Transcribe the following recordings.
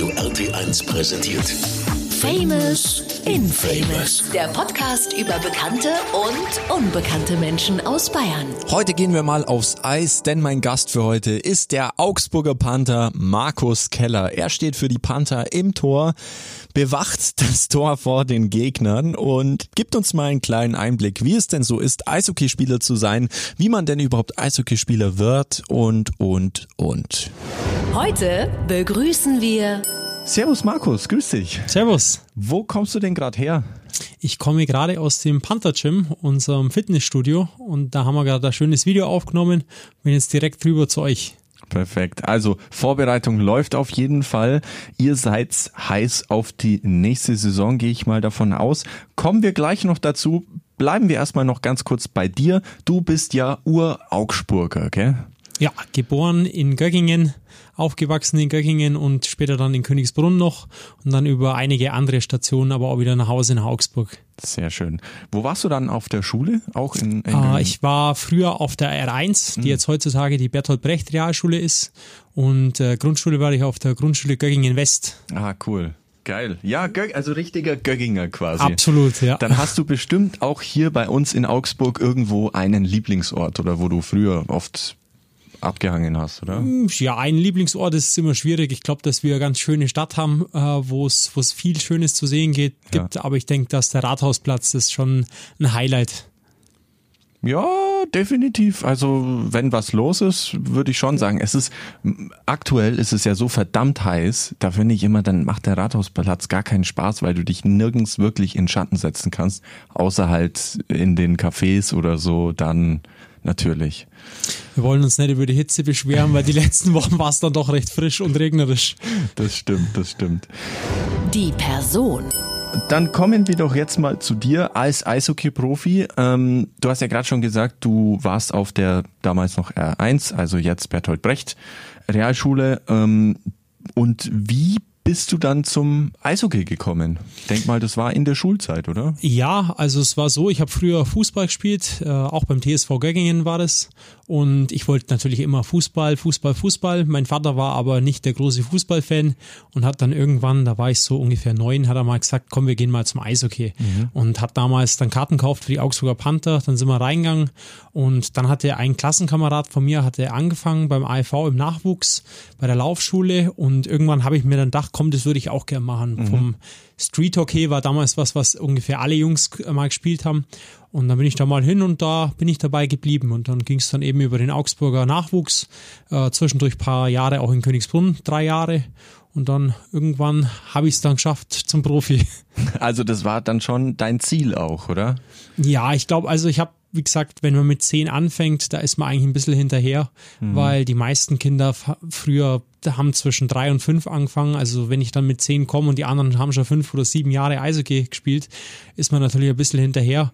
Radio RT1 präsentiert. Famous Infamous. Der Podcast über bekannte und unbekannte Menschen aus Bayern. Heute gehen wir mal aufs Eis, denn mein Gast für heute ist der Augsburger Panther Markus Keller. Er steht für die Panther im Tor, bewacht das Tor vor den Gegnern und gibt uns mal einen kleinen Einblick, wie es denn so ist, Eishockeyspieler zu sein, wie man denn überhaupt Eishockeyspieler wird und, und, und. Heute begrüßen wir Servus Markus, grüß dich. Servus. Wo kommst du denn gerade her? Ich komme gerade aus dem Panther Gym, unserem Fitnessstudio, und da haben wir gerade ein schönes Video aufgenommen. Bin jetzt direkt rüber zu euch. Perfekt. Also Vorbereitung läuft auf jeden Fall. Ihr seid heiß auf die nächste Saison, gehe ich mal davon aus. Kommen wir gleich noch dazu. Bleiben wir erstmal noch ganz kurz bei dir. Du bist ja Ur-Augsburger, gell? Ja, geboren in Göggingen, aufgewachsen in Göggingen und später dann in Königsbrunn noch und dann über einige andere Stationen, aber auch wieder nach Hause nach Augsburg. Sehr schön. Wo warst du dann auf der Schule? Auch in, in Ah, ich war früher auf der R1, die jetzt heutzutage die Bertolt Brecht Realschule ist und äh, Grundschule war ich auf der Grundschule Göggingen West. Ah, cool. Geil. Ja, also richtiger Gögginger quasi. Absolut, ja. Dann hast du bestimmt auch hier bei uns in Augsburg irgendwo einen Lieblingsort oder wo du früher oft abgehangen hast, oder? Ja, ein Lieblingsort ist immer schwierig. Ich glaube, dass wir eine ganz schöne Stadt haben, äh, wo es viel Schönes zu sehen geht, gibt. Aber ich denke, dass der Rathausplatz ist schon ein Highlight. Ja, definitiv. Also, wenn was los ist, würde ich schon sagen. Es ist, aktuell ist es ja so verdammt heiß. Da finde ich immer, dann macht der Rathausplatz gar keinen Spaß, weil du dich nirgends wirklich in Schatten setzen kannst. Außer halt in den Cafés oder so, dann natürlich. Wir wollen uns nicht über die Hitze beschweren, weil die letzten Wochen war es dann doch recht frisch und regnerisch. Das stimmt, das stimmt. die Person. Dann kommen wir doch jetzt mal zu dir als Eishockey-Profi. Ähm, du hast ja gerade schon gesagt, du warst auf der damals noch R1, also jetzt Bertolt Brecht Realschule. Ähm, und wie bist du dann zum Eishockey gekommen? Ich denk mal, das war in der Schulzeit, oder? Ja, also es war so, ich habe früher Fußball gespielt, äh, auch beim TSV Göggingen war das. Und ich wollte natürlich immer Fußball, Fußball, Fußball. Mein Vater war aber nicht der große Fußballfan und hat dann irgendwann, da war ich so ungefähr neun, hat er mal gesagt, komm, wir gehen mal zum Eishockey. Und hat damals dann Karten gekauft für die Augsburger Panther. Dann sind wir reingegangen und dann hatte ein Klassenkamerad von mir, hatte angefangen beim AIV im Nachwuchs bei der Laufschule und irgendwann habe ich mir dann gedacht, komm, das würde ich auch gerne machen. Vom Street Hockey war damals was, was ungefähr alle Jungs mal gespielt haben. Und dann bin ich da mal hin und da bin ich dabei geblieben. Und dann ging es dann eben über den Augsburger Nachwuchs, äh, zwischendurch paar Jahre auch in Königsbrunn, drei Jahre. Und dann irgendwann habe ich es dann geschafft zum Profi. Also das war dann schon dein Ziel auch, oder? Ja, ich glaube, also ich habe, wie gesagt, wenn man mit zehn anfängt, da ist man eigentlich ein bisschen hinterher, weil die meisten Kinder früher haben zwischen drei und fünf angefangen. Also wenn ich dann mit zehn komme und die anderen haben schon fünf oder sieben Jahre Eishockey gespielt, ist man natürlich ein bisschen hinterher.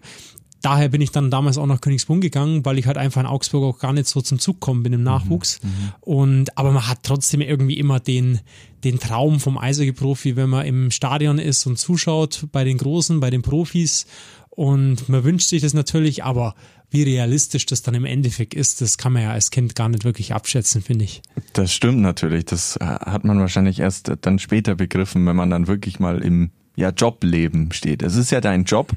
Daher bin ich dann damals auch nach Königsbrunn gegangen, weil ich halt einfach in Augsburg auch gar nicht so zum Zug gekommen bin im Nachwuchs. Und aber man hat trotzdem irgendwie immer den den Traum vom Eishockey-Profi, wenn man im Stadion ist und zuschaut bei den Großen, bei den Profis. Und man wünscht sich das natürlich, aber wie realistisch das dann im Endeffekt ist, das kann man ja als Kind gar nicht wirklich abschätzen, finde ich. Das stimmt natürlich. Das äh, hat man wahrscheinlich erst dann später begriffen, wenn man dann wirklich mal im ja, Jobleben steht. Es ist ja dein Job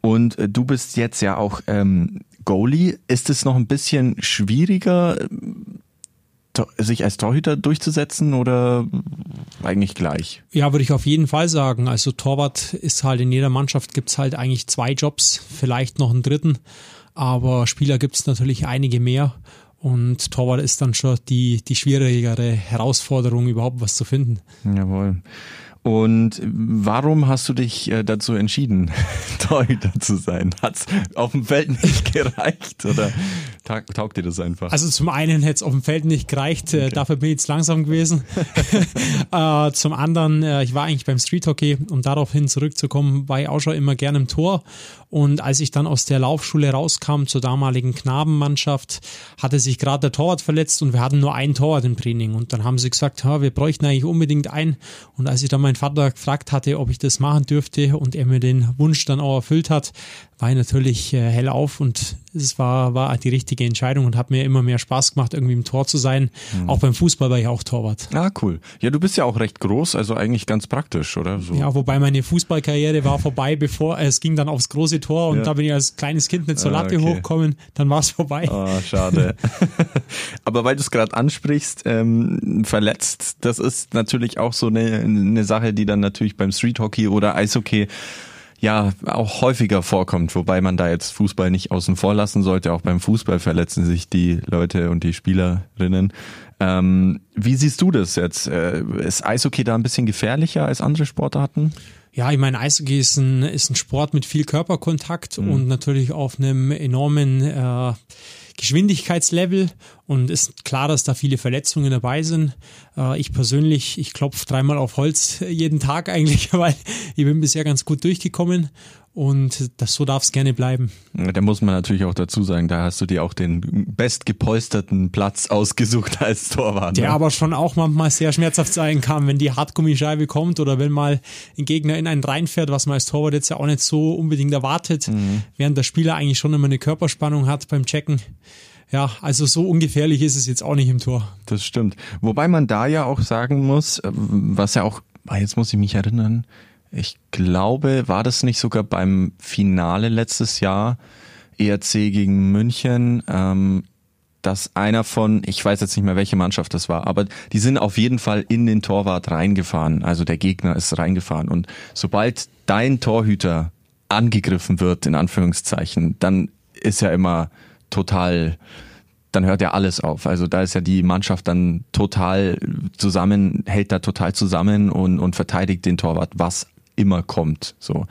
und äh, du bist jetzt ja auch ähm, Goalie. Ist es noch ein bisschen schwieriger, sich als Torhüter durchzusetzen oder eigentlich gleich? Ja, würde ich auf jeden Fall sagen. Also Torwart ist halt in jeder Mannschaft gibt's halt eigentlich zwei Jobs, vielleicht noch einen dritten, aber Spieler gibt's natürlich einige mehr. Und Torwart ist dann schon die, die schwierigere Herausforderung, überhaupt was zu finden. Jawohl. Und warum hast du dich äh, dazu entschieden, Torhüter zu sein? Hat's auf dem Feld nicht gereicht oder ta taugt dir das einfach? Also zum einen hätte es auf dem Feld nicht gereicht, äh, dafür bin ich jetzt langsam gewesen. äh, zum anderen, ich war eigentlich beim Street Hockey, um daraufhin zurückzukommen, war ich auch schon immer gerne im Tor. Und als ich dann aus der Laufschule rauskam zur damaligen Knabenmannschaft, hatte sich gerade der Torwart verletzt und wir hatten nur einen Torwart im Training. Und dann haben sie gesagt, ha, wir bräuchten eigentlich unbedingt einen. Und als ich dann meinen Vater gefragt hatte, ob ich das machen dürfte und er mir den Wunsch dann auch erfüllt hat, war ich natürlich äh, hell auf und es war, war die richtige Entscheidung und hat mir immer mehr Spaß gemacht, irgendwie im Tor zu sein. Mhm. Auch beim Fußball war ich auch Torwart. Ah, cool. Ja, du bist ja auch recht groß, also eigentlich ganz praktisch, oder? So. Ja, wobei meine Fußballkarriere war vorbei, bevor es ging dann aufs große Tor und ja. da bin ich als kleines Kind nicht zur ah, Latte ah, okay. hochgekommen, dann war es vorbei. Ah, schade. Aber weil du es gerade ansprichst, ähm, verletzt, das ist natürlich auch so eine, eine Sache, die dann natürlich beim Street Hockey oder Eishockey ja auch häufiger vorkommt, wobei man da jetzt Fußball nicht außen vor lassen sollte. Auch beim Fußball verletzen sich die Leute und die Spielerinnen. Ähm, wie siehst du das jetzt? Äh, ist Eishockey da ein bisschen gefährlicher als andere Sportarten? Ja, ich meine, Eishockey ist ein, ist ein Sport mit viel Körperkontakt mhm. und natürlich auf einem enormen äh, Geschwindigkeitslevel und ist klar, dass da viele Verletzungen dabei sind. Äh, ich persönlich, ich klopfe dreimal auf Holz jeden Tag eigentlich, weil ich bin bisher ganz gut durchgekommen und das, so darf es gerne bleiben. Da muss man natürlich auch dazu sagen, da hast du dir auch den bestgepolsterten Platz ausgesucht als Torwart. Der ne? aber schon auch manchmal sehr schmerzhaft sein kann, wenn die Hartgummischeibe kommt oder wenn mal ein Gegner in einen reinfährt, was man als Torwart jetzt ja auch nicht so unbedingt erwartet, mhm. während der Spieler eigentlich schon immer eine Körperspannung hat beim Checken. Ja, also so ungefährlich ist es jetzt auch nicht im Tor. Das stimmt. Wobei man da ja auch sagen muss, äh, was ja auch, ah, jetzt muss ich mich erinnern, ich glaube, war das nicht sogar beim Finale letztes Jahr, ERC gegen München, ähm, dass einer von, ich weiß jetzt nicht mehr, welche Mannschaft das war, aber die sind auf jeden Fall in den Torwart reingefahren. Also der Gegner ist reingefahren. Und sobald dein Torhüter angegriffen wird, in Anführungszeichen, dann ist ja immer total, dann hört ja alles auf. Also da ist ja die Mannschaft dann total zusammen, hält da total zusammen und, und verteidigt den Torwart, was immer kommt. So.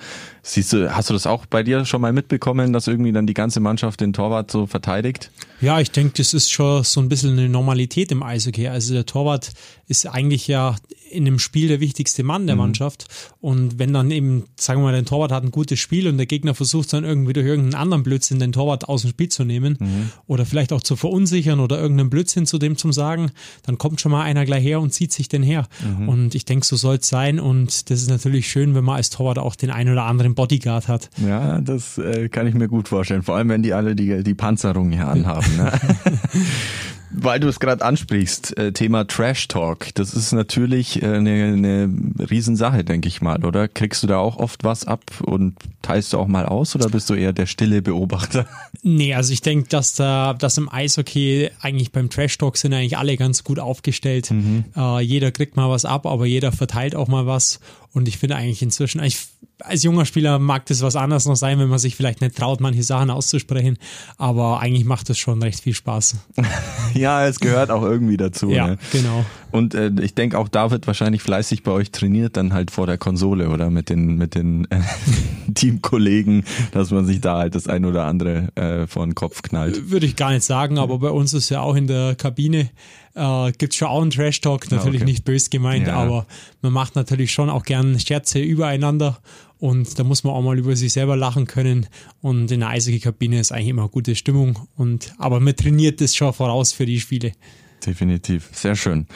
Siehst du, hast du das auch bei dir schon mal mitbekommen, dass irgendwie dann die ganze Mannschaft den Torwart so verteidigt? Ja, ich denke, das ist schon so ein bisschen eine Normalität im Eishockey. Also der Torwart ist eigentlich ja in einem Spiel der wichtigste Mann der mhm. Mannschaft. Und wenn dann eben, sagen wir mal, der Torwart hat ein gutes Spiel und der Gegner versucht dann irgendwie durch irgendeinen anderen Blödsinn den Torwart aus dem Spiel zu nehmen mhm. oder vielleicht auch zu verunsichern oder irgendeinen Blödsinn zu dem zu sagen, dann kommt schon mal einer gleich her und zieht sich den her. Mhm. Und ich denke, so soll es sein. Und das ist natürlich schön, wenn man als Torwart auch den einen oder anderen Bodyguard hat. Ja, das äh, kann ich mir gut vorstellen. Vor allem, wenn die alle die, die Panzerung hier anhaben. Ne? Weil du es gerade ansprichst, äh, Thema Trash Talk, das ist natürlich äh, eine, eine Riesensache, denke ich mal, oder? Kriegst du da auch oft was ab und teilst du auch mal aus oder bist du eher der stille Beobachter? Nee, also ich denke, dass da, dass im Eishockey eigentlich beim Trash Talk sind eigentlich alle ganz gut aufgestellt. Mhm. Äh, jeder kriegt mal was ab, aber jeder verteilt auch mal was. Und ich finde eigentlich inzwischen, ich als junger Spieler mag das was anderes noch sein, wenn man sich vielleicht nicht traut, manche Sachen auszusprechen. Aber eigentlich macht das schon recht viel Spaß. ja, es gehört auch irgendwie dazu. ja, ne? genau. Und äh, ich denke, auch da wird wahrscheinlich fleißig bei euch trainiert, dann halt vor der Konsole oder mit den, mit den äh, Teamkollegen, dass man sich da halt das ein oder andere äh, vor den Kopf knallt. Würde ich gar nicht sagen, aber bei uns ist ja auch in der Kabine äh, gibt schon auch einen Trash-Talk, natürlich okay. nicht bös gemeint, ja. aber man macht natürlich schon auch gern Scherze übereinander und da muss man auch mal über sich selber lachen können. Und in der Eishockey-Kabine ist eigentlich immer gute Stimmung. Und, aber man trainiert das schon voraus für die Spiele. Definitiv. Sehr schön.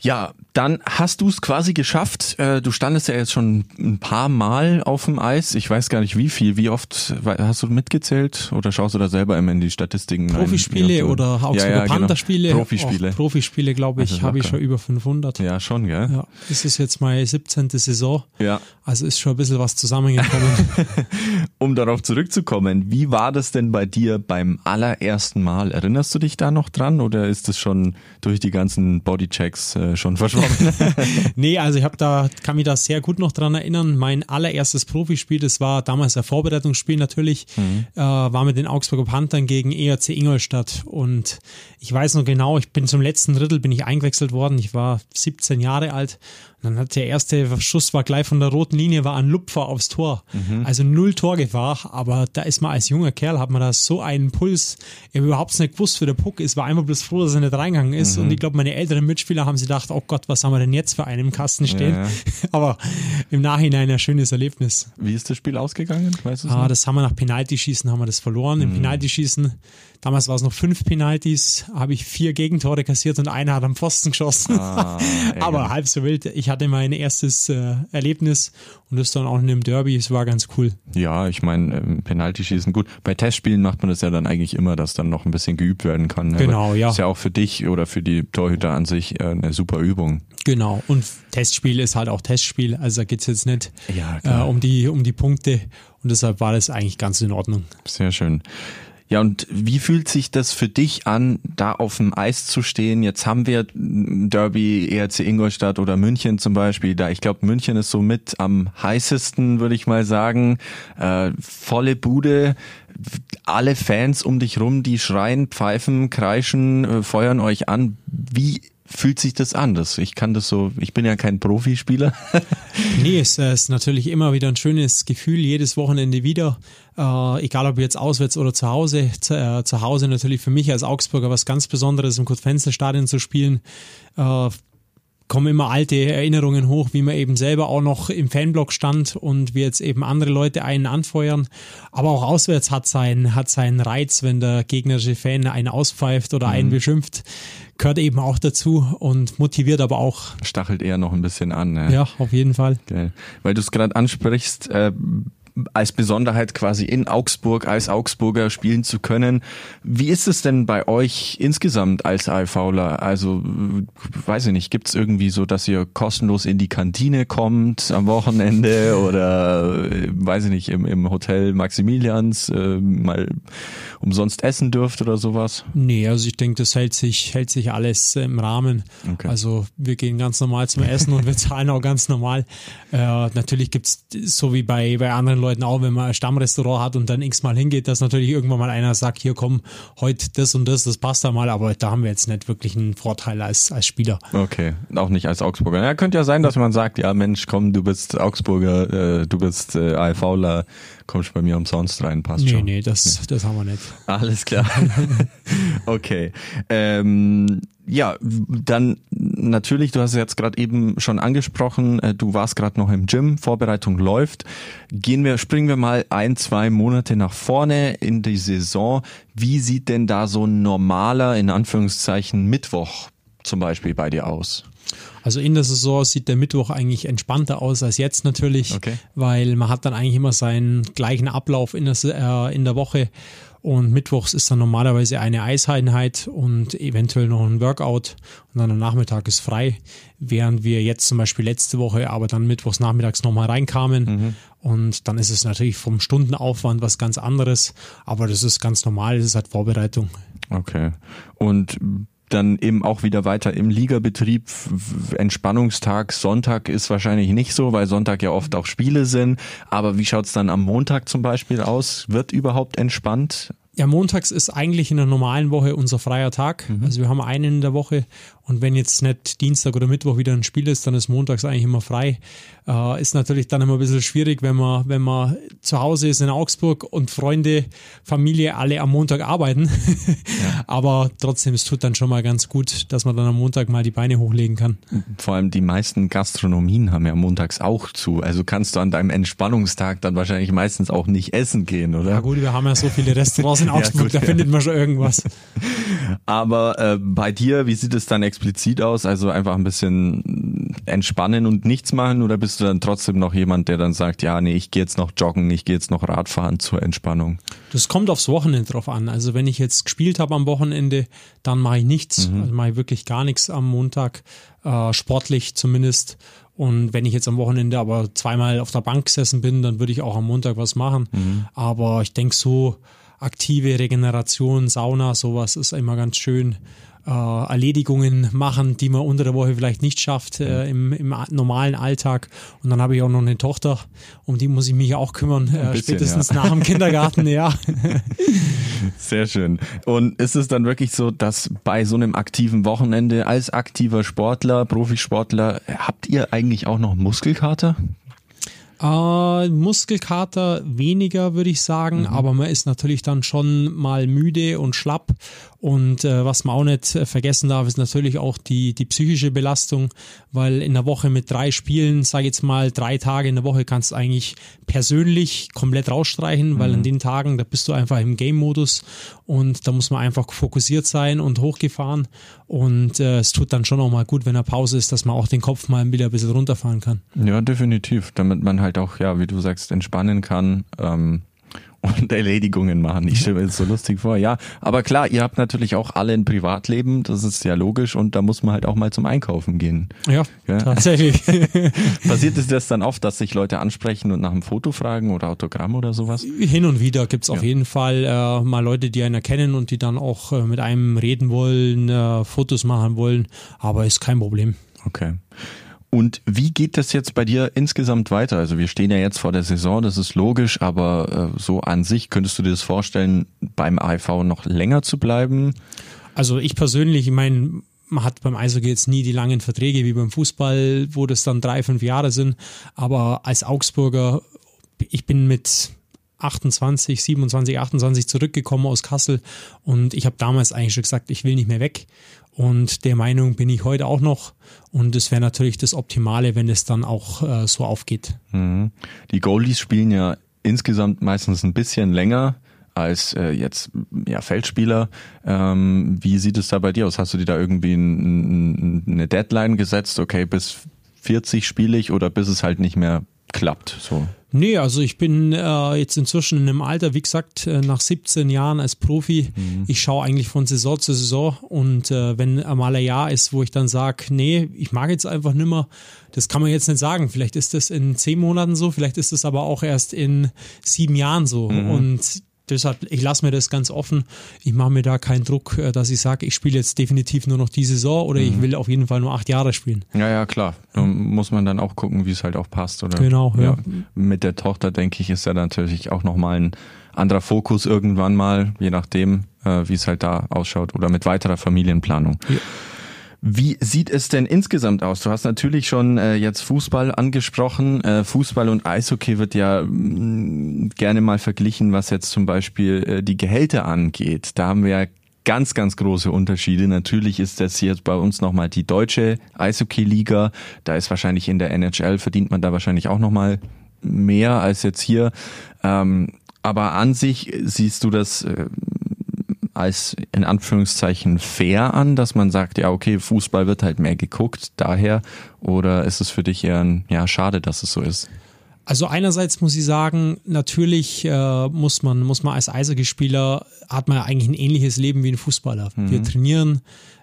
Ja, dann hast du es quasi geschafft. Äh, du standest ja jetzt schon ein paar Mal auf dem Eis. Ich weiß gar nicht wie viel. Wie oft hast du mitgezählt oder schaust du da selber immer in die Statistiken? Profispiele oder Augsburger ja, ja, Pantherspiele? Genau. Profispiele. Auch Profispiele, glaube ich, habe ich schon über 500. Ja, schon, gell? Ja, das ist jetzt meine 17. Saison. Ja. Also ist schon ein bisschen was zusammengekommen. um darauf zurückzukommen, wie war das denn bei dir beim allerersten Mal? Erinnerst du dich da noch dran oder ist es schon durch die ganzen Bodychecks äh, schon verschwommen. nee, also ich habe da, kann mich da sehr gut noch dran erinnern. Mein allererstes Profispiel, das war damals ein Vorbereitungsspiel natürlich, mhm. äh, war mit den Augsburger Panthern gegen ERC Ingolstadt. Und ich weiß noch genau, ich bin zum letzten Drittel bin ich eingewechselt worden. Ich war 17 Jahre alt dann hat der erste Schuss war gleich von der roten Linie, war ein Lupfer aufs Tor. Mhm. Also null Torgefahr, aber da ist man als junger Kerl, hat man da so einen Puls. Ich habe überhaupt nicht gewusst, wie der Puck ist, war einfach bloß froh, dass er nicht reingegangen ist. Mhm. Und ich glaube, meine älteren Mitspieler haben sich gedacht, oh Gott, was haben wir denn jetzt für einen im Kasten stehen? Ja. Aber im Nachhinein ein schönes Erlebnis. Wie ist das Spiel ausgegangen? Weißt Ah, noch? das haben wir nach Penaltyschießen haben wir das verloren. Im Penaltyschießen, damals war es noch fünf Penalties, habe ich vier Gegentore kassiert und einer hat am Pfosten geschossen. Ah, Aber halb so wild. Ich hatte mein erstes äh, Erlebnis und das dann auch in einem Derby. Es war ganz cool. Ja, ich meine, ähm, Penalty schießen, gut. Bei Testspielen macht man das ja dann eigentlich immer, dass dann noch ein bisschen geübt werden kann. ne? Genau, Aber ja. Ist ja auch für dich oder für die Torhüter an sich äh, eine super Übung. Genau. Und Testspiel ist halt auch Testspiel. Also da geht's jetzt nicht Ja, äh, um, die, um die Punkte. Und deshalb war das eigentlich ganz in Ordnung. Sehr schön. Ja, und wie fühlt sich das für dich an, da auf dem Eis zu stehen? Jetzt haben wir Derby, ERC Ingolstadt oder München zum Beispiel. Da ich glaube, München ist so mit am heißesten, würde ich mal sagen. Äh, volle Bude, alle Fans um dich rum, die schreien, pfeifen, kreischen, äh, feuern euch an. Wie fühlt sich das an? Das, ich kann das so, ich bin ja kein Profispieler. Nee, es äh, ist natürlich immer wieder ein schönes Gefühl, jedes Wochenende wieder. Äh, egal ob jetzt auswärts oder zu Hause. Zu, äh, zu Hause natürlich für mich als Augsburger was ganz Besonderes, im Kurt-Fenzel-Stadion zu spielen. Äh, kommen immer alte Erinnerungen hoch, wie man eben selber auch noch im Fanblock stand und wir jetzt eben andere Leute einen anfeuern. Aber auch auswärts hat seinen, hat seinen Reiz, wenn der gegnerische Fan einen auspfeift oder einen beschimpft. Gehört eben auch dazu und motiviert aber auch. Stachelt eher noch ein bisschen an. Ne? Ja, auf jeden Fall. Geil. Weil du es gerade ansprichst, äh, als Besonderheit quasi in Augsburg als Augsburger spielen zu können. Wie ist es denn bei euch insgesamt als ALVler? Also, weiß ich nicht, gibt's irgendwie so, dass ihr kostenlos in die Kantine kommt am Wochenende oder, äh, weiß ich nicht, im, im Hotel Maximilians äh, mal umsonst essen dürft oder sowas? Nee, also ich denke, das hält sich, hält sich alles äh, im Rahmen. Okay. Also wir gehen ganz normal zum Essen und wir zahlen auch ganz normal. Äh, natürlich gibt's so wie bei, bei anderen Leuten auch, wenn man ein Stammrestaurant hat und dann x-mal hingeht, dass natürlich irgendwann mal einer sagt, hier komm, heute das und das, das passt da mal, aber da haben wir jetzt nicht wirklich einen Vorteil als, als Spieler. Okay, auch nicht als Augsburger. Ja, könnte ja sein, dass man sagt, ja Mensch, komm, du bist Augsburger, äh, du bist äh, ALVler, kommst bei mir umsonst rein, passt Nee, schon. nee, das, das haben wir nicht. Alles klar. okay. Ähm, ja, dann natürlich, du hast es jetzt gerade eben schon angesprochen, äh, du warst gerade noch im Gym, Vorbereitung läuft. Gehen wir, springen wir mal ein, zwei Monate nach vorne in die Saison. Wie sieht denn da so ein normaler, in Anführungszeichen, Mittwoch zum Beispiel bei dir aus? Also in der Saison sieht der Mittwoch eigentlich entspannter aus als jetzt natürlich, Okay. weil man hat dann eigentlich immer seinen gleichen Ablauf in der, äh, in der Woche und mittwochs ist dann normalerweise eine Eiseinheit und eventuell noch ein Workout und dann am Nachmittag ist frei, während wir jetzt zum Beispiel letzte Woche aber dann mittwochs nachmittags nochmal reinkamen und dann ist es natürlich vom Stundenaufwand was ganz anderes, aber das ist ganz normal, das ist halt Vorbereitung. Okay. Und dann eben auch wieder weiter im Ligabetrieb. Entspannungstag, Sonntag ist wahrscheinlich nicht so, weil Sonntag ja oft auch Spiele sind. Aber wie schaut's dann am Montag zum Beispiel aus? Wird überhaupt entspannt? Ja, montags ist eigentlich in der normalen Woche unser freier Tag. Also wir haben einen in der Woche und wenn jetzt nicht Dienstag oder Mittwoch wieder ein Spiel ist, dann ist montags eigentlich immer frei. Äh, ist natürlich dann immer ein bisschen schwierig, wenn man, wenn man zu Hause ist in Augsburg und Freunde, Familie alle am Montag arbeiten. Aber trotzdem, es tut dann schon mal ganz gut, dass man dann am Montag mal die Beine hochlegen kann. Vor allem die meisten Gastronomien haben ja montags auch zu. Also kannst du an deinem Entspannungstag dann wahrscheinlich meistens auch nicht essen gehen, oder? Ja gut, wir haben ja so viele Restaurants in Ja, Augsburg, gut, da ja. findet man schon irgendwas. Aber äh, bei dir, wie sieht es dann explizit aus? Also einfach ein bisschen entspannen und nichts machen oder bist du dann trotzdem noch jemand, der dann sagt, ja, nee, ich gehe jetzt noch joggen, ich gehe jetzt noch Radfahren zur Entspannung? Das kommt aufs Wochenende drauf an. Also wenn ich jetzt gespielt habe am Wochenende, dann mache ich nichts. Also mache ich wirklich gar nichts am Montag, äh, sportlich zumindest. Und wenn ich jetzt am Wochenende aber zweimal auf der Bank gesessen bin, dann würde ich auch am Montag was machen. Aber ich denke so aktive Regeneration, Sauna, sowas ist immer ganz schön. Äh, Erledigungen machen, die man unter der Woche vielleicht nicht schafft äh, im, im a- normalen Alltag. Und dann habe ich auch noch eine Tochter, um die muss ich mich auch kümmern, äh, bisschen, spätestens ja. nach dem Kindergarten, ja. Sehr schön. Und ist es dann wirklich so, dass bei so einem aktiven Wochenende als aktiver Sportler, Profisportler, habt ihr eigentlich auch noch Muskelkater? Äh, Muskelkater weniger, würde ich sagen, mhm. aber man ist natürlich dann schon mal müde und schlapp. Und äh, was man auch nicht vergessen darf, ist natürlich auch die, die psychische Belastung, weil in der Woche mit drei Spielen, sage jetzt mal drei Tage in der Woche, kannst du eigentlich persönlich komplett rausstreichen, weil an mhm. den Tagen, da bist du einfach im Game-Modus und da muss man einfach fokussiert sein und hochgefahren. Und äh, es tut dann schon auch mal gut, wenn er Pause ist, dass man auch den Kopf mal wieder ein bisschen runterfahren kann. Ja, definitiv, damit man halt auch, ja, wie du sagst, entspannen kann. Ähm und Erledigungen machen. Ich stelle mir das so lustig vor. Ja, aber klar, ihr habt natürlich auch alle ein Privatleben, das ist ja logisch und da muss man halt auch mal zum Einkaufen gehen. Ja, ja? tatsächlich. Passiert es das dann oft, dass sich Leute ansprechen und nach einem Foto fragen oder Autogramm oder sowas? Hin und wieder gibt's auf ja. jeden Fall äh, mal Leute, die einen erkennen und die dann auch äh, mit einem reden wollen, äh, Fotos machen wollen, aber ist kein Problem. Okay. Und wie geht das jetzt bei dir insgesamt weiter? Also wir stehen ja jetzt vor der Saison, das ist logisch, aber äh, so an sich könntest du dir das vorstellen, beim AIV noch länger zu bleiben? Also ich persönlich, ich meine, man hat beim Eishockey jetzt nie die langen Verträge wie beim Fußball, wo das dann drei, fünf Jahre sind. Aber als Augsburger, ich bin mit 28, 27, 28 zurückgekommen aus Kassel und ich habe damals eigentlich schon gesagt, ich will nicht mehr weg. Und der Meinung bin ich heute auch noch. Und es wäre natürlich das Optimale, wenn es dann auch äh, so aufgeht. Mhm. Die Goldies spielen ja insgesamt meistens ein bisschen länger als äh, jetzt ja, Feldspieler. Ähm, wie sieht es da bei dir aus? Hast du dir da irgendwie ein, ein, eine Deadline gesetzt? Okay, bis 40 spiele ich oder bis es halt nicht mehr klappt? So. Nee, also ich bin äh, jetzt inzwischen in einem Alter, wie gesagt, äh, nach 17 Jahren als Profi. Mhm. Ich schaue eigentlich von Saison zu Saison und äh, wenn mal ein Jahr ist, wo ich dann sage, nee, ich mag jetzt einfach nimmer, das kann man jetzt nicht sagen. Vielleicht ist das in zehn Monaten so, vielleicht ist es aber auch erst in sieben Jahren so. Mhm. Und deshalb, ich lasse mir das ganz offen. Ich mache mir da keinen Druck, äh, dass ich sage, ich spiele jetzt definitiv nur noch die Saison oder mhm. ich will auf jeden Fall nur acht Jahre spielen. Ja, ja, klar. Da muss man dann auch gucken, wie es halt auch passt. Oder? Genau, ja. ja. Mit der Tochter, denke ich, ist ja natürlich auch nochmal ein anderer Fokus irgendwann mal, je nachdem, äh, wie es halt da ausschaut oder mit weiterer Familienplanung. Ja. Wie sieht es denn insgesamt aus? Du hast natürlich schon äh, jetzt Fußball angesprochen. Äh, Fußball und Eishockey wird ja mh, mm, gerne mal verglichen, was jetzt zum Beispiel äh, die Gehälter angeht. Da haben wir ja ganz, ganz große Unterschiede. Natürlich ist das jetzt bei uns nochmal die deutsche Eishockey-Liga. Da ist wahrscheinlich in der NHL verdient man da wahrscheinlich auch nochmal mehr als jetzt hier. Ähm, aber an sich siehst du das äh, als in Anführungszeichen fair an, dass man sagt, ja, okay, Fußball wird halt mehr geguckt, daher, oder ist es für dich eher ein, ja, schade, dass es so ist? Also einerseits muss ich sagen, natürlich äh, muss man muss man als Eishockeyspieler hat man eigentlich ein ähnliches Leben wie ein Fußballer. Mhm. Wir trainieren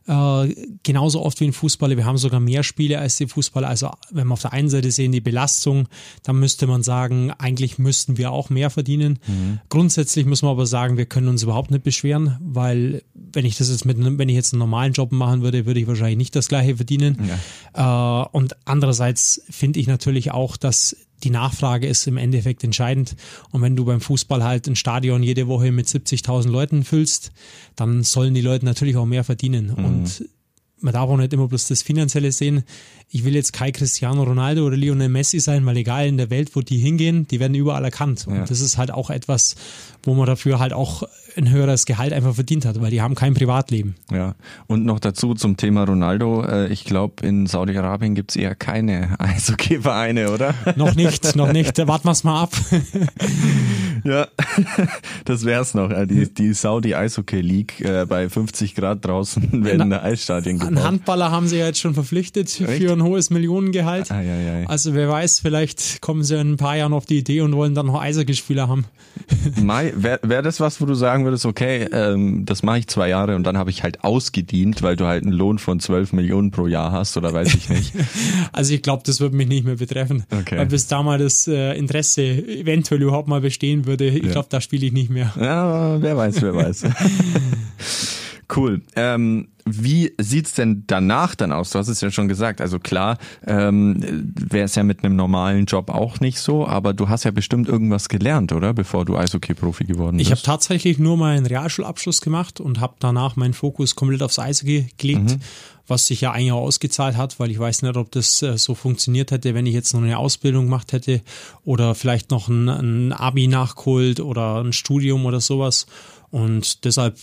äh, genauso oft wie ein Fußballer. Wir haben sogar mehr Spiele als die Fußballer. Also wenn wir auf der einen Seite sehen die Belastung, dann müsste man sagen, eigentlich müssten wir auch mehr verdienen. Mhm. Grundsätzlich muss man aber sagen, wir können uns überhaupt nicht beschweren, weil wenn ich das jetzt mit wenn ich jetzt einen normalen Job machen würde, würde ich wahrscheinlich nicht das gleiche verdienen. Ja. Äh, und andererseits finde ich natürlich auch, dass die Nachfrage ist im Endeffekt entscheidend. Und wenn du beim Fußball halt ein Stadion jede Woche mit 70.000 Leuten füllst, dann sollen die Leute natürlich auch mehr verdienen. Mhm. Und man darf auch nicht immer bloß das Finanzielle sehen. Ich will jetzt kein Cristiano Ronaldo oder Lionel Messi sein, weil egal in der Welt, wo die hingehen, die werden überall erkannt. Und ja. das ist halt auch etwas, wo man dafür halt auch ein höheres Gehalt einfach verdient hat, weil die haben kein Privatleben. Ja, und noch dazu zum Thema Ronaldo. Äh, ich glaube, in Saudi-Arabien gibt es eher keine Eishockey-Vereine, oder? Noch nicht, noch nicht. Warten wir es mal ab. Ja, das wär's noch. Äh, die, die Saudi Eishockey League äh, bei 50 Grad draußen werden da Eisstadien gebaut. Einen Handballer haben sie ja jetzt schon verpflichtet Echt? für ein hohes Millionengehalt. Ah, ja, ja. Also wer weiß, vielleicht kommen sie in ein paar Jahren auf die Idee und wollen dann noch Eishockeyspieler haben. Mai, wäre wär das was, wo du sagen würdest, okay, ähm, das mache ich zwei Jahre und dann habe ich halt ausgedient, weil du halt einen Lohn von 12 Millionen pro Jahr hast oder weiß ich nicht. also ich glaube, das würde mich nicht mehr betreffen. Okay. Weil bis da mal das äh, Interesse eventuell überhaupt mal bestehen würde, ich ja. glaube, da spiele ich nicht mehr. Ja, wer weiß, wer weiß. Cool. Ähm, wie sieht's denn danach dann aus? Du hast es ja schon gesagt. Also klar, ähm, wäre es ja mit einem normalen Job auch nicht so, aber du hast ja bestimmt irgendwas gelernt, oder? Bevor du Eishockey-Profi geworden bist. Ich habe tatsächlich nur meinen Realschulabschluss gemacht und habe danach meinen Fokus komplett aufs Eishockey gelegt. Mhm was sich ja eigentlich auch ausgezahlt hat, weil ich weiß nicht, ob das äh, so funktioniert hätte, wenn ich jetzt noch eine Ausbildung gemacht hätte oder vielleicht noch ein, ein Abi nachgeholt oder ein Studium oder sowas. Und deshalb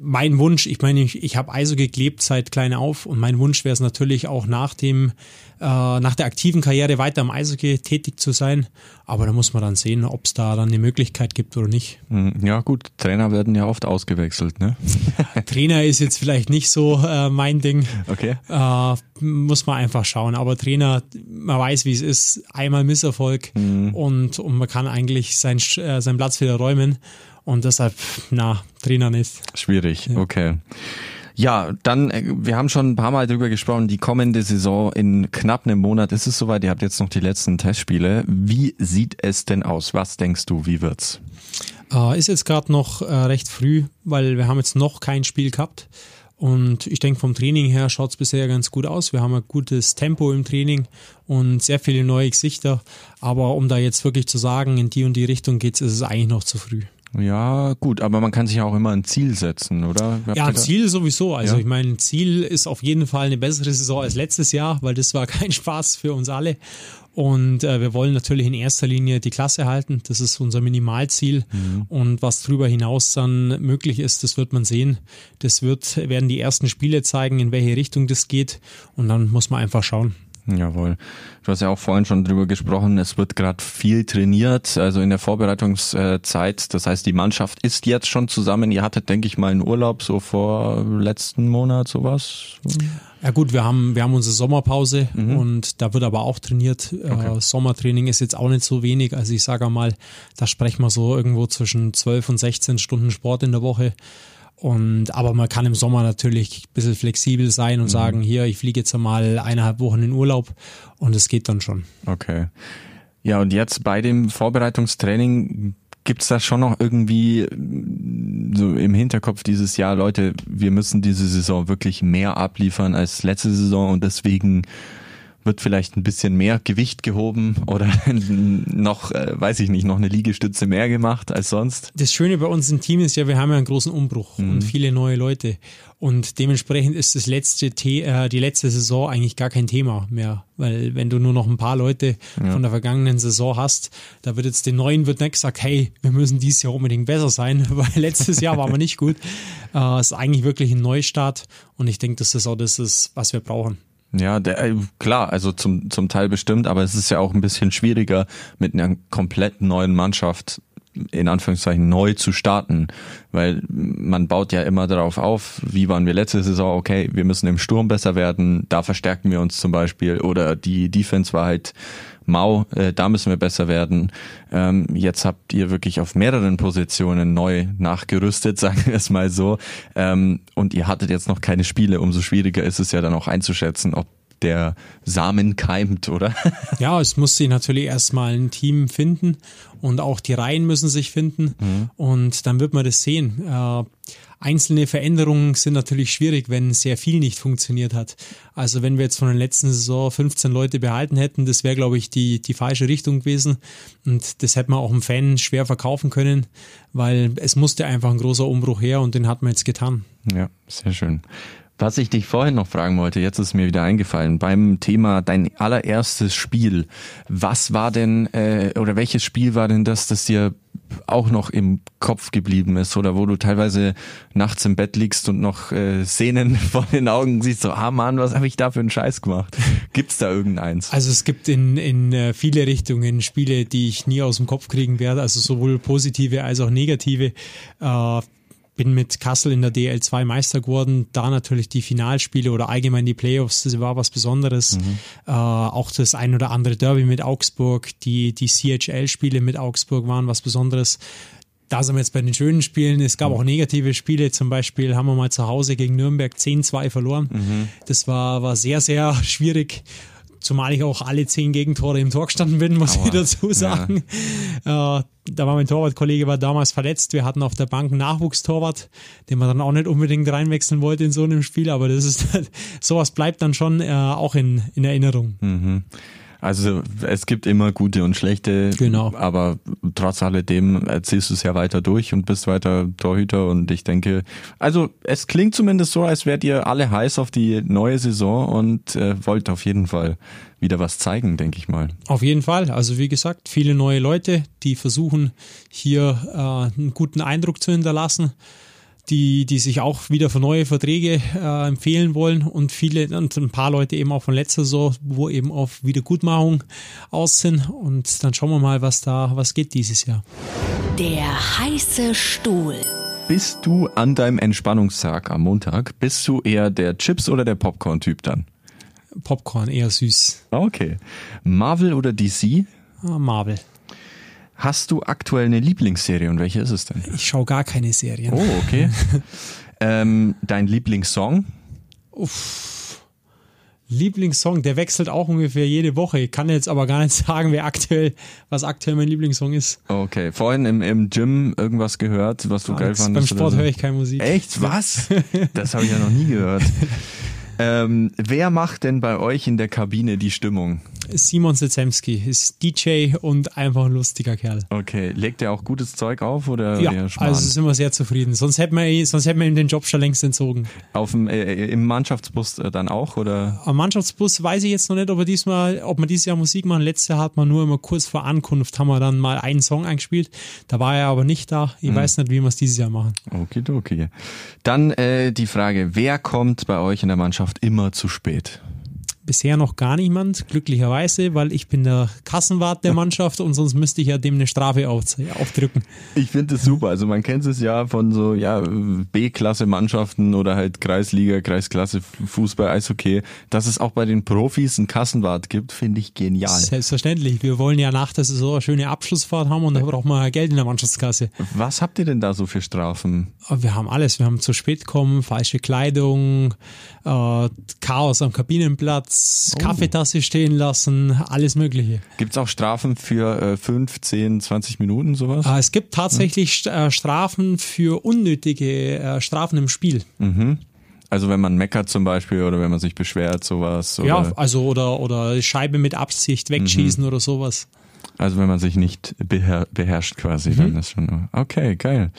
mein Wunsch, ich meine, ich, ich habe Eishockey geklebt seit klein auf und mein Wunsch wäre es natürlich auch nach dem, äh, nach der aktiven Karriere weiter am Eishockey tätig zu sein. Aber da muss man dann sehen, ob es da dann eine Möglichkeit gibt oder nicht. Hm, ja gut, Trainer werden ja oft ausgewechselt, ne? Trainer ist jetzt vielleicht nicht so äh, mein Ding. Okay. Äh, muss man einfach schauen. Aber Trainer, man weiß, wie es ist. Einmal Misserfolg mhm. und, und man kann eigentlich sein, äh, seinen Platz wieder räumen. Und deshalb, na, Trainer nicht. Schwierig, ja. okay. Ja, dann, äh, wir haben schon ein paar Mal drüber gesprochen, die kommende Saison in knapp einem Monat ist es soweit. Ihr habt jetzt noch die letzten Testspiele. Wie sieht es denn aus? Was denkst du, wie wird's? Äh, ist jetzt gerade noch äh, recht früh, weil wir haben jetzt noch kein Spiel gehabt. Und ich denke, vom Training her schaut es bisher ganz gut aus. Wir haben ein gutes Tempo im Training und sehr viele neue Gesichter. Aber um da jetzt wirklich zu sagen, in die und die Richtung geht's, ist es eigentlich noch zu früh. Ja, gut, aber man kann sich ja auch immer ein Ziel setzen, oder? ja, ein Ziel sowieso. Also ja. ich meine, ein Ziel ist auf jeden Fall eine bessere Saison als letztes Jahr, weil das war kein Spaß für uns alle. Und äh, wir wollen natürlich in erster Linie die Klasse halten. Das ist unser Minimalziel. Mhm. Und was darüber hinaus dann möglich ist, das wird man sehen. Das wird, werden die ersten Spiele zeigen, in welche Richtung das geht. Und dann muss man einfach schauen. Jawohl. Du hast ja auch vorhin schon drüber gesprochen, es wird gerade viel trainiert, also in der Vorbereitungszeit. Das heißt, die Mannschaft ist jetzt schon zusammen. Ihr hattet, denke ich mal, einen Urlaub so vor letzten Monat, sowas. Ja gut, wir haben, wir haben unsere Sommerpause mhm. und da wird aber auch trainiert. Äh, okay. Äh, Sommertraining ist jetzt auch nicht so wenig. Also ich sage mal, da sprechen wir so irgendwo zwischen 12 und 16 Stunden Sport in der Woche. Und, aber man kann im Sommer natürlich ein bisschen flexibel sein und mhm. sagen, hier, ich fliege jetzt einmal eineinhalb Wochen in Urlaub und es geht dann schon. Okay. Ja, und jetzt bei dem Vorbereitungstraining gibt's da schon noch irgendwie so im Hinterkopf dieses Jahr, Leute, wir müssen diese Saison wirklich mehr abliefern als letzte Saison und deswegen wird vielleicht ein bisschen mehr Gewicht gehoben oder noch, äh, weiß ich nicht, noch eine Liegestütze mehr gemacht als sonst. Das Schöne bei uns im Team ist ja, wir haben ja einen großen Umbruch mhm. und viele neue Leute. Und dementsprechend ist das letzte The äh, die letzte Saison eigentlich gar kein Thema mehr. Weil wenn du nur noch ein paar Leute ja. von der vergangenen Saison hast, da wird jetzt den neuen wird nicht gesagt, hey, wir müssen dieses Jahr unbedingt besser sein, weil letztes Jahr waren wir nicht gut. Äh, es ist eigentlich wirklich ein Neustart und ich denke, das auch das ist, was wir brauchen. Ja, der, äh, klar, also zum, zum Teil bestimmt, aber es ist ja auch ein bisschen schwieriger, mit einer komplett neuen Mannschaft in Anführungszeichen neu zu starten, weil man baut ja immer darauf auf, wie waren wir letzte Saison, okay, wir müssen im Sturm besser werden, da verstärken wir uns zum Beispiel oder die Defense war halt mau, äh, da müssen wir besser werden. Ähm, jetzt habt ihr wirklich auf mehreren Positionen neu nachgerüstet, sagen wir es mal so. Ähm, und ihr hattet jetzt noch keine Spiele, umso schwieriger ist es ja dann auch einzuschätzen, ob der Samen keimt, oder? ja, es muss sich natürlich erstmal ein Team finden und auch die Reihen müssen sich finden mhm. und dann wird man das sehen. Äh, einzelne Veränderungen sind natürlich schwierig, wenn sehr viel nicht funktioniert hat. Also wenn wir jetzt von der letzten Saison 15 Leute behalten hätten, das wäre, glaube ich, die, die falsche Richtung gewesen. Und das hätte man auch einem Fan schwer verkaufen können, weil es musste einfach ein großer Umbruch her und den hat man jetzt getan. Ja, sehr schön. Was ich dich vorhin noch fragen wollte, jetzt ist mir wieder eingefallen, beim Thema dein allererstes Spiel. Was war denn, äh, oder welches Spiel war denn das, das dir auch noch im Kopf geblieben ist oder wo du teilweise nachts im Bett liegst und noch äh, Szenen vor den Augen siehst, so, ah Mann, was habe ich da für einen Scheiß gemacht? Gibt's da irgendeins? Also es gibt in, in äh, viele Richtungen Spiele, die ich nie aus dem Kopf kriegen werde, also sowohl positive als auch negative. Äh, bin mit Kassel in der DL2 Meister geworden. Da natürlich die Finalspiele oder allgemein die Playoffs, das war was Besonderes. Mhm. Äh, auch das ein oder andere Derby mit Augsburg, die, die CHL-Spiele mit Augsburg waren was Besonderes. Da sind wir jetzt bei den schönen Spielen. Es gab mhm. auch negative Spiele. Zum Beispiel haben wir mal zu Hause gegen Nürnberg 10-2 verloren. Mhm. Das war, war sehr, sehr schwierig zumal ich auch alle zehn Gegentore im Tor gestanden bin, muss Aua. ich dazu sagen. Ja. Äh, da war mein Torwartkollege war damals verletzt. Wir hatten auf der Bank einen Nachwuchstorwart, den man dann auch nicht unbedingt reinwechseln wollte in so einem Spiel, aber das ist sowas bleibt dann schon äh, auch in, in Erinnerung. Mhm. Also es gibt immer gute und schlechte, Genau. aber trotz alledem ziehst du es ja weiter durch und bist weiter Torhüter und ich denke, also es klingt zumindest so, als wärt ihr alle heiß auf die neue Saison und äh, wollt auf jeden Fall wieder was zeigen, denke ich mal. Auf jeden Fall. Also wie gesagt, viele neue Leute, die versuchen hier äh, einen guten Eindruck zu hinterlassen, die, die sich auch wieder für neue Verträge äh, empfehlen wollen und viele und ein paar Leute eben auch von letzter Saison, wo eben auf Wiedergutmachung aus sind. Und dann schauen wir mal, was da was geht dieses Jahr. Der heiße Stuhl. Bist du an deinem Entspannungstag am Montag, bist du eher der Chips- oder der Popcorn-Typ dann? Popcorn eher süß. Okay. Marvel oder DC? Ah, Marvel. Hast du aktuell eine Lieblingsserie und welche ist es denn? Ich schaue gar keine Serien. Oh, okay. ähm, dein Lieblingssong? Lieblingssong, der wechselt auch ungefähr jede Woche. Ich kann jetzt aber gar nicht sagen, wer aktuell, was aktuell mein Lieblingssong ist. Okay, vorhin im, im Gym irgendwas gehört, was du geil Jetzt fandest? Beim Sport so? höre ich keine Musik. Echt? Was? Das habe ich ja noch nie gehört. Ähm, wer macht denn bei euch in der Kabine die Stimmung? Simon Sezemski ist DJ und einfach ein lustiger Kerl. Okay, legt er auch gutes Zeug auf oder Ja, also sind wir sehr zufrieden. Sonst hätten wir, sonst hätten wir ihm den Job schon längst entzogen. auf dem, äh, Im Mannschaftsbus äh, dann auch oder? Am Mannschaftsbus weiß ich jetzt noch nicht, ob wir diesmal, ob wir dieses Jahr Musik machen. Letztes Jahr hat man nur immer kurz vor Ankunft haben wir dann mal einen Song eingespielt. Da war er aber nicht da. Ich weiß nicht, wie wir es dieses Jahr machen. Okidoki. Dann äh, die Frage, wer kommt bei euch in der Mannschaft immer zu spät? Bisher noch gar niemand, glücklicherweise, weil ich bin der Kassenwart der Mannschaft und sonst müsste ich ja dem eine Strafe auf, aufdrücken. Ich finde es super. Also man kennt es ja von so ja B-Klasse-Mannschaften oder halt Kreisliga, Kreisklasse, Fußball, Eishockey. Dass es auch bei den Profis einen Kassenwart gibt, finde ich genial. Selbstverständlich. Wir wollen ja nach der Saison eine schöne Abschlussfahrt haben und da braucht man Geld in der Mannschaftskasse. Was habt ihr denn da so für Strafen? Aber wir haben alles. Wir haben zu spät kommen, falsche Kleidung, äh, Chaos am Kabinenplatz, Kaffeetasse stehen lassen, alles Mögliche. Gibt es auch Strafen für äh, 5, 10, 20 Minuten sowas? Äh, es gibt tatsächlich St- äh, Strafen für unnötige äh, Strafen im Spiel. Also wenn man meckert zum Beispiel oder wenn man sich beschwert, sowas. Oder, Ja, also oder, oder Scheibe mit Absicht wegschießen oder sowas. Also wenn man sich nicht beher beherrscht quasi, Mhm. dann ist schon okay, geil.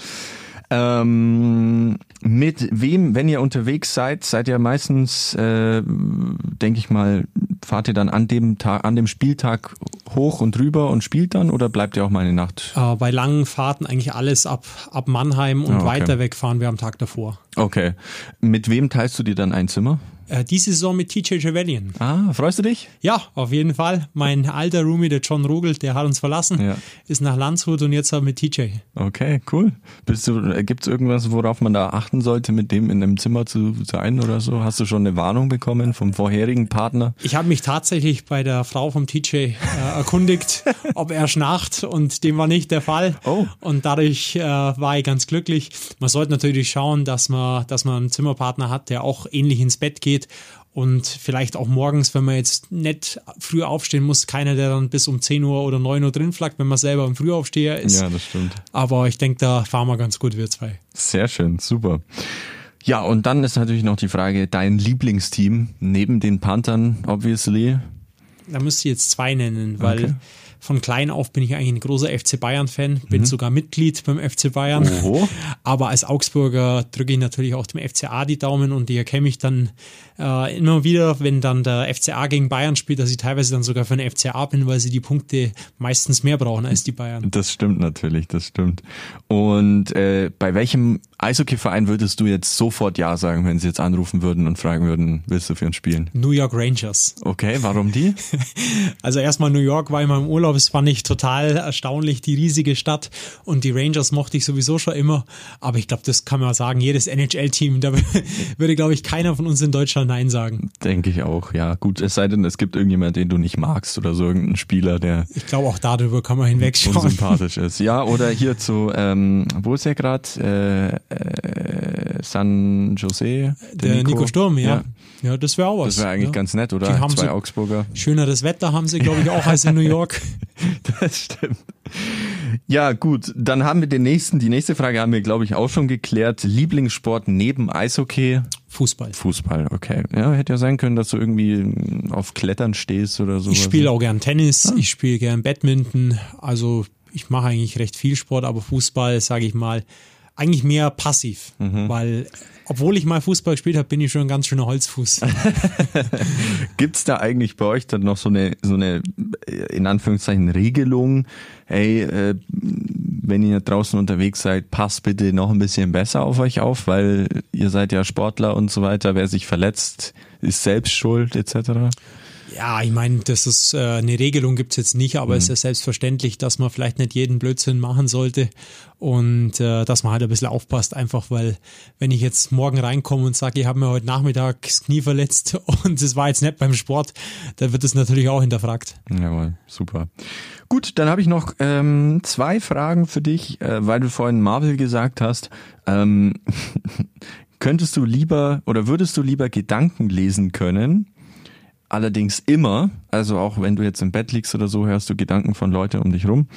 Ähm, mit wem, wenn ihr unterwegs seid, seid ihr meistens, äh, denke ich mal, fahrt ihr dann an dem Tag, an dem Spieltag hoch und rüber und spielt dann oder bleibt ihr auch mal eine Nacht? Äh, bei langen Fahrten eigentlich alles ab, ab Mannheim und Ah, okay. weiter weg fahren wir am Tag davor. Okay. Mit wem teilst du dir dann ein Zimmer? Äh, diese Saison mit TJ Trevelyan. Ah, freust du dich? Ja, auf jeden Fall. Mein alter Roomie, der John Rogel, der hat uns verlassen, Ja. ist nach Landshut und jetzt mit TJ. Okay, cool. Du, gibt es irgendwas, worauf man da achten sollte, mit dem in einem Zimmer zu sein oder so? Hast du schon eine Warnung bekommen vom vorherigen Partner? Ich habe mich tatsächlich bei der Frau vom TJ äh, erkundigt, ob er schnarcht und dem war nicht der Fall. Oh. Und dadurch äh, war ich ganz glücklich. Man sollte natürlich schauen, dass man, dass man einen Zimmerpartner hat, der auch ähnlich ins Bett geht und vielleicht auch morgens, wenn man jetzt nicht früh aufstehen muss, keiner, der dann bis um 10 Uhr oder 9 Uhr drin flackt, wenn man selber ein Frühaufsteher ist. Ja, das stimmt. Aber ich denke, da fahren wir ganz gut, wir zwei. Sehr schön, super. Ja, und dann ist natürlich noch die Frage, dein Lieblingsteam neben den Panthern, obviously. Da müsste ich jetzt zwei nennen, weil Okay. Von klein auf bin ich eigentlich ein großer FC Bayern-Fan, bin sogar Mitglied beim FC Bayern. Mhm. Oho. Aber als Augsburger drücke ich natürlich auch dem FCA die Daumen und die erkenne ich dann äh, immer wieder, wenn dann der FCA gegen Bayern spielt, dass ich teilweise dann sogar für den FCA bin, weil sie die Punkte meistens mehr brauchen als die Bayern. Das stimmt natürlich, das stimmt. Und äh, bei welchem Eishockeyverein würdest du jetzt sofort Ja sagen, wenn sie jetzt anrufen würden und fragen würden, willst du für uns spielen? New York Rangers. Okay, warum die? Also erstmal New York war immer im Urlaub, es fand ich total erstaunlich, die riesige Stadt und die Rangers mochte ich sowieso schon immer, aber ich glaube, das kann man sagen, jedes NHL-Team, da würde, glaube ich, keiner von uns in Deutschland Nein sagen. Denke ich auch, ja. Gut, es sei denn, es gibt irgendjemand, den du nicht magst oder so irgendeinen Spieler, der Ich glaube, auch darüber kann man hinwegschauen. unsympathisch ist. Ja, oder hier zu, ähm, wo ist er gerade? Äh, äh, San Jose. Der, Nico, Nico Sturm, ja. ja. ja das wäre auch was. Das wäre eigentlich ja. ganz nett, oder? Die haben Zwei so Augsburger. Schöneres Wetter haben sie, glaube ich, auch als in New York. das stimmt. Ja, gut, dann haben wir den nächsten, die nächste Frage haben wir, glaube ich, auch schon geklärt. Lieblingssport neben Eishockey? Fußball. Fußball, okay. Ja, hätte ja sein können, dass du irgendwie auf Klettern stehst oder so. Ich spiele auch gern Tennis, ah. ich spiele gern Badminton, also ich mache eigentlich recht viel Sport, aber Fußball, sage ich mal, eigentlich mehr passiv, mhm. weil obwohl ich mal Fußball gespielt habe, bin ich schon ein ganz schöner Holzfuß. Gibt's da eigentlich bei euch dann noch so eine, so eine, in Anführungszeichen, Regelung? Hey, äh, wenn ihr draußen unterwegs seid, passt bitte noch ein bisschen besser auf euch auf, weil ihr seid ja Sportler und so weiter. Wer sich verletzt, ist selbst schuld, etc. Ja, ich meine, das ist äh, eine Regelung gibt's jetzt nicht, aber mhm. es ist ja selbstverständlich, dass man vielleicht nicht jeden Blödsinn machen sollte und äh, dass man halt ein bisschen aufpasst, einfach weil, wenn ich jetzt morgen reinkomme und sage, ich habe mir heute Nachmittag das Knie verletzt und es war jetzt nicht beim Sport, dann wird es natürlich auch hinterfragt. Jawohl, super. Gut, dann habe ich noch ähm, zwei Fragen für dich, äh, weil du vorhin Marvel gesagt hast. Ähm, könntest du lieber oder würdest du lieber Gedanken lesen können? Allerdings immer, also auch wenn du jetzt im Bett liegst oder so, hörst du Gedanken von Leuten um dich rum.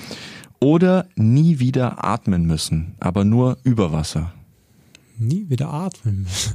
Oder nie wieder atmen müssen, aber nur über Wasser nie wieder atmen müssen.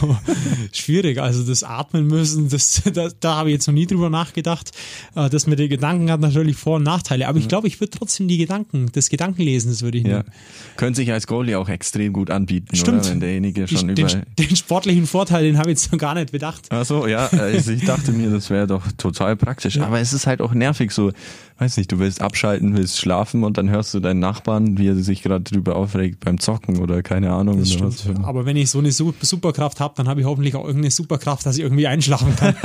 Schwierig, also das Atmen müssen, das, da, da habe ich jetzt noch nie drüber nachgedacht. Äh, das mit den Gedanken hat natürlich Vor- und Nachteile, aber ich glaube, ich würde trotzdem die Gedanken, das Gedankenlesen, das würde ich nehmen. Ja. Könnte sich als Goalie auch extrem gut anbieten, Stimmt. Oder? wenn derjenige schon den, über... Den sportlichen Vorteil, den habe ich jetzt noch gar nicht bedacht. Ach so, ja, also ich dachte mir, das wäre doch total praktisch, ja. aber es ist halt auch nervig so, weiß nicht, du willst abschalten, willst schlafen und dann hörst du deinen Nachbarn, wie er sich gerade drüber aufregt beim Zocken oder keine Ahnung. Das stimmt. Aber wenn ich so eine Superkraft habe, dann habe ich hoffentlich auch irgendeine Superkraft, dass ich irgendwie einschlafen kann.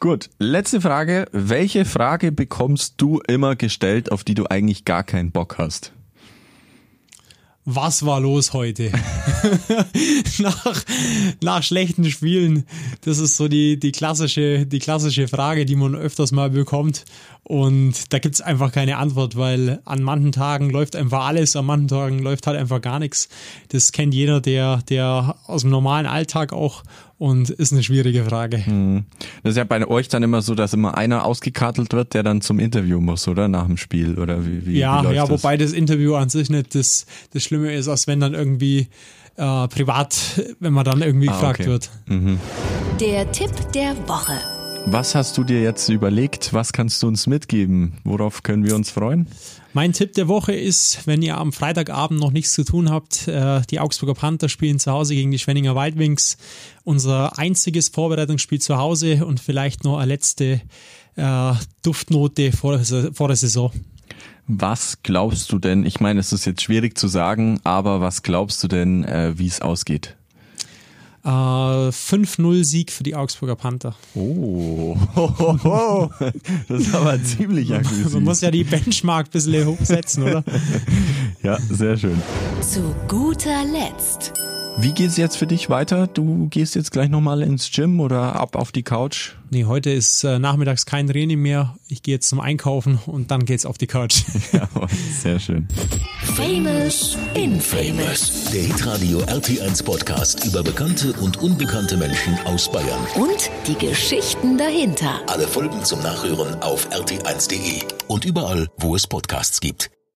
Gut, letzte Frage. Welche Frage bekommst du immer gestellt, auf die du eigentlich gar keinen Bock hast? Was war los heute? nach, nach schlechten Spielen. Das ist so die, die klassische, die klassische Frage, die man öfters mal bekommt. Und da gibt's einfach keine Antwort, weil an manchen Tagen läuft einfach alles, an manchen Tagen läuft halt einfach gar nichts. Das kennt jeder, der, der aus dem normalen Alltag auch und ist eine schwierige Frage. Hm. Das ist ja bei euch dann immer so, dass immer einer ausgekartelt wird, der dann zum Interview muss, oder? Nach dem Spiel, oder wie, wie Ja, wie ja, das? wobei das Interview an sich nicht das, das Schlimme ist, als wenn dann irgendwie äh, privat, wenn man dann irgendwie ah, gefragt okay. wird. Mhm. Der Tipp der Woche. Was hast du dir jetzt überlegt? Was kannst du uns mitgeben? Worauf können wir uns freuen? Mein Tipp der Woche ist, wenn ihr am Freitagabend noch nichts zu tun habt, äh, die Augsburger Panther spielen zu Hause gegen die Schwenninger Wildwings. Unser einziges Vorbereitungsspiel zu Hause und vielleicht noch eine letzte äh, Duftnote vor der, vor der Saison. Was glaubst du denn? Ich meine, es ist jetzt schwierig zu sagen, aber was glaubst du denn, äh, wie es ausgeht? Äh, 5-0-Sieg für die Augsburger Panther. Oh, das ist aber ziemlich aggressiv. Man muss ja die Benchmark ein bisschen hochsetzen, oder? ja, sehr schön. Zu guter Letzt. Wie geht's jetzt für dich weiter? Du gehst jetzt gleich nochmal ins Gym oder ab auf die Couch? Nee, heute ist äh, nachmittags kein Training mehr. Ich gehe jetzt zum Einkaufen und dann geht's auf die Couch. ja, sehr schön. Famous Infamous. Der Hitradio RT1 Podcast über bekannte und unbekannte Menschen aus Bayern. Und die Geschichten dahinter. Alle Folgen zum Nachhören auf rt1.de und überall, wo es Podcasts gibt.